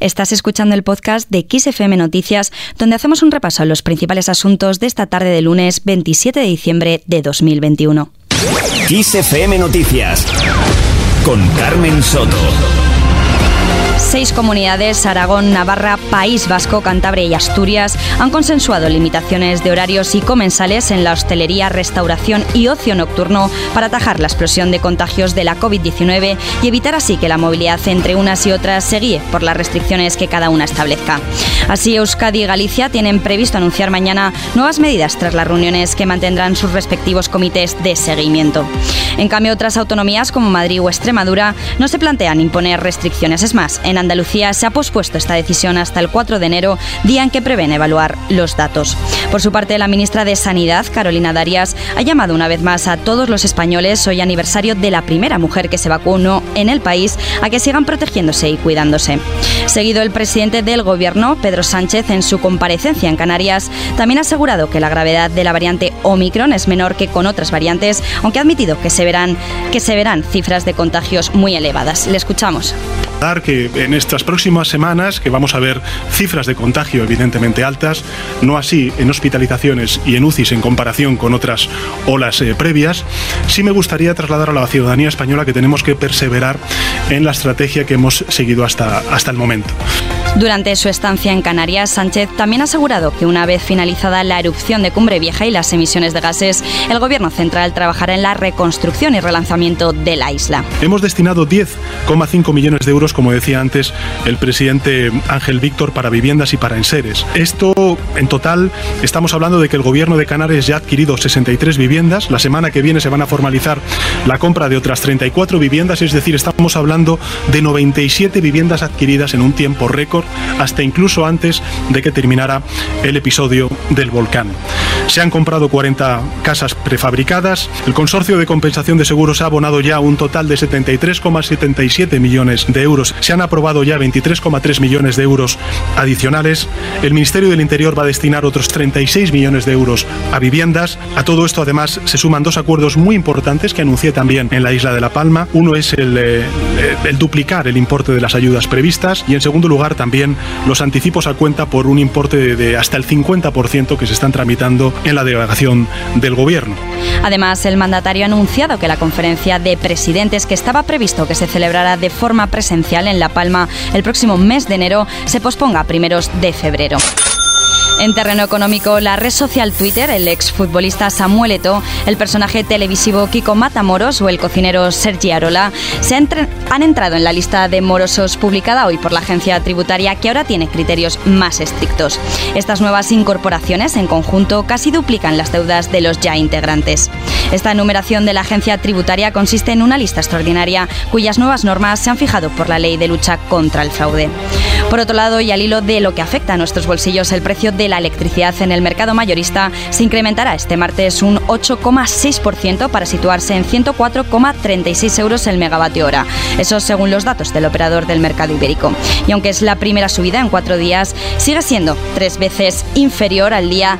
Estás escuchando el podcast de XFM Noticias, donde hacemos un repaso a los principales asuntos de esta tarde de lunes 27 de diciembre de 2021. XFM Noticias con Carmen Soto. Seis comunidades, Aragón, Navarra, País Vasco, Cantabria y Asturias, han consensuado limitaciones de horarios y comensales en la hostelería, restauración y ocio nocturno para atajar la explosión de contagios de la COVID-19 y evitar así que la movilidad entre unas y otras se guíe por las restricciones que cada una establezca. Así, Euskadi y Galicia tienen previsto anunciar mañana nuevas medidas tras las reuniones que mantendrán sus respectivos comités de seguimiento. En cambio, otras autonomías como Madrid o Extremadura no se plantean imponer restricciones. Es más, en Andalucía se ha pospuesto esta decisión hasta el 4 de enero, día en que prevén evaluar los datos. Por su parte, la ministra de Sanidad, Carolina Darias, ha llamado una vez más a todos los españoles, hoy aniversario de la primera mujer que se vacunó en el país, a que sigan protegiéndose y cuidándose. Seguido el presidente del Gobierno, Pedro Sánchez, en su comparecencia en Canarias, también ha asegurado que la gravedad de la variante Omicron es menor que con otras variantes, aunque ha admitido que se verán, que se verán cifras de contagios muy elevadas. Le escuchamos. Que en estas próximas semanas, que vamos a ver cifras de contagio evidentemente altas, no así en hospitalizaciones y en UCIs en comparación con otras olas eh, previas, sí me gustaría trasladar a la ciudadanía española que tenemos que perseverar en la estrategia que hemos seguido hasta, hasta el momento. Durante su estancia en Canarias, Sánchez también ha asegurado que una vez finalizada la erupción de Cumbre Vieja y las emisiones de gases, el Gobierno central trabajará en la reconstrucción y relanzamiento de la isla. Hemos destinado 10,5 millones de euros, como decía antes el presidente Ángel Víctor, para viviendas y para enseres. Esto, en total, estamos hablando de que el Gobierno de Canarias ya ha adquirido 63 viviendas. La semana que viene se van a formalizar la compra de otras 34 viviendas, es decir, estamos hablando de 97 viviendas adquiridas en un tiempo récord hasta incluso antes de que terminara el episodio del volcán. Se han comprado 40 casas prefabricadas. El consorcio de compensación de seguros ha abonado ya un total de 73,77 millones de euros. Se han aprobado ya 23,3 millones de euros adicionales. El Ministerio del Interior va a destinar otros 36 millones de euros a viviendas. A todo esto además se suman dos acuerdos muy importantes que anuncié también en la isla de La Palma. Uno es el, eh, duplicar el importe de las ayudas previstas y en segundo lugar también los anticipos a cuenta por un importe de, de hasta el 50% que se están tramitando en la delegación del Gobierno. Además, el mandatario ha anunciado que la conferencia de presidentes que estaba previsto que se celebrara de forma presencial en La Palma el próximo mes de enero se posponga a primeros de febrero. En terreno económico, la red social Twitter, el exfutbolista Samuel Eto, el personaje televisivo Kiko Matamoros o el cocinero Sergi Arola se han entrado en la lista de morosos publicada hoy por la agencia tributaria que ahora tiene criterios más estrictos. Estas nuevas incorporaciones en conjunto casi duplican las deudas de los ya integrantes. Esta enumeración de la agencia tributaria consiste en una lista extraordinaria cuyas nuevas normas se han fijado por la ley de lucha contra el fraude. Por otro lado, y al hilo de lo que afecta a nuestros bolsillos, el precio de la electricidad en el mercado mayorista se incrementará este martes un 8,6% para situarse en 104,36 euros el megavatio hora. Eso según los datos del operador del mercado ibérico. Y aunque es la primera subida en cuatro días, sigue siendo tres veces inferior al día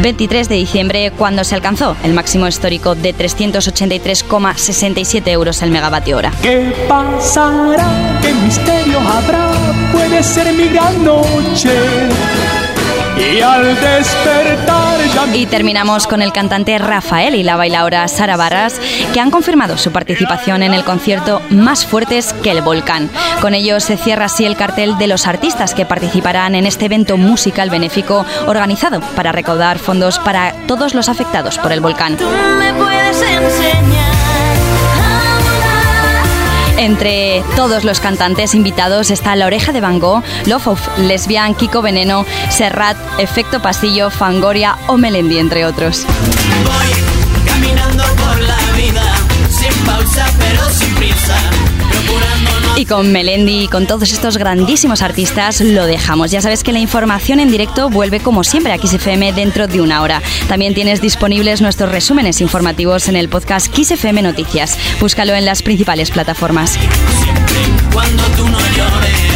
23 de diciembre cuando se alcanzó el máximo histórico de 383,67 euros el megavatio hora. ¿Qué pasará? ¿Qué misterio habrá? Ser mi gran noche. Y al despertar ya Y terminamos con el cantante Rafael y la bailaora Sara Barras, que han confirmado su participación en el concierto Más Fuertes que el Volcán. Con ello se cierra así el cartel de los artistas que participarán en este evento musical benéfico organizado para recaudar fondos para todos los afectados por el volcán. me puedes enseñar Entre todos los cantantes invitados está La Oreja de Van Gogh, Love of Lesbian, Kiko Veneno, Serrat, Efecto Pasillo, Fangoria o Melendi, entre otros. Voy caminando por la vida sin pausa pero sin prisa, Y con Melendi y con todos estos grandísimos artistas lo dejamos. Ya sabes que la información en directo vuelve como siempre a XFM dentro de una hora. También tienes disponibles nuestros resúmenes informativos en el podcast XFM Noticias. Búscalo en las principales plataformas. siempre cuando tú no llores.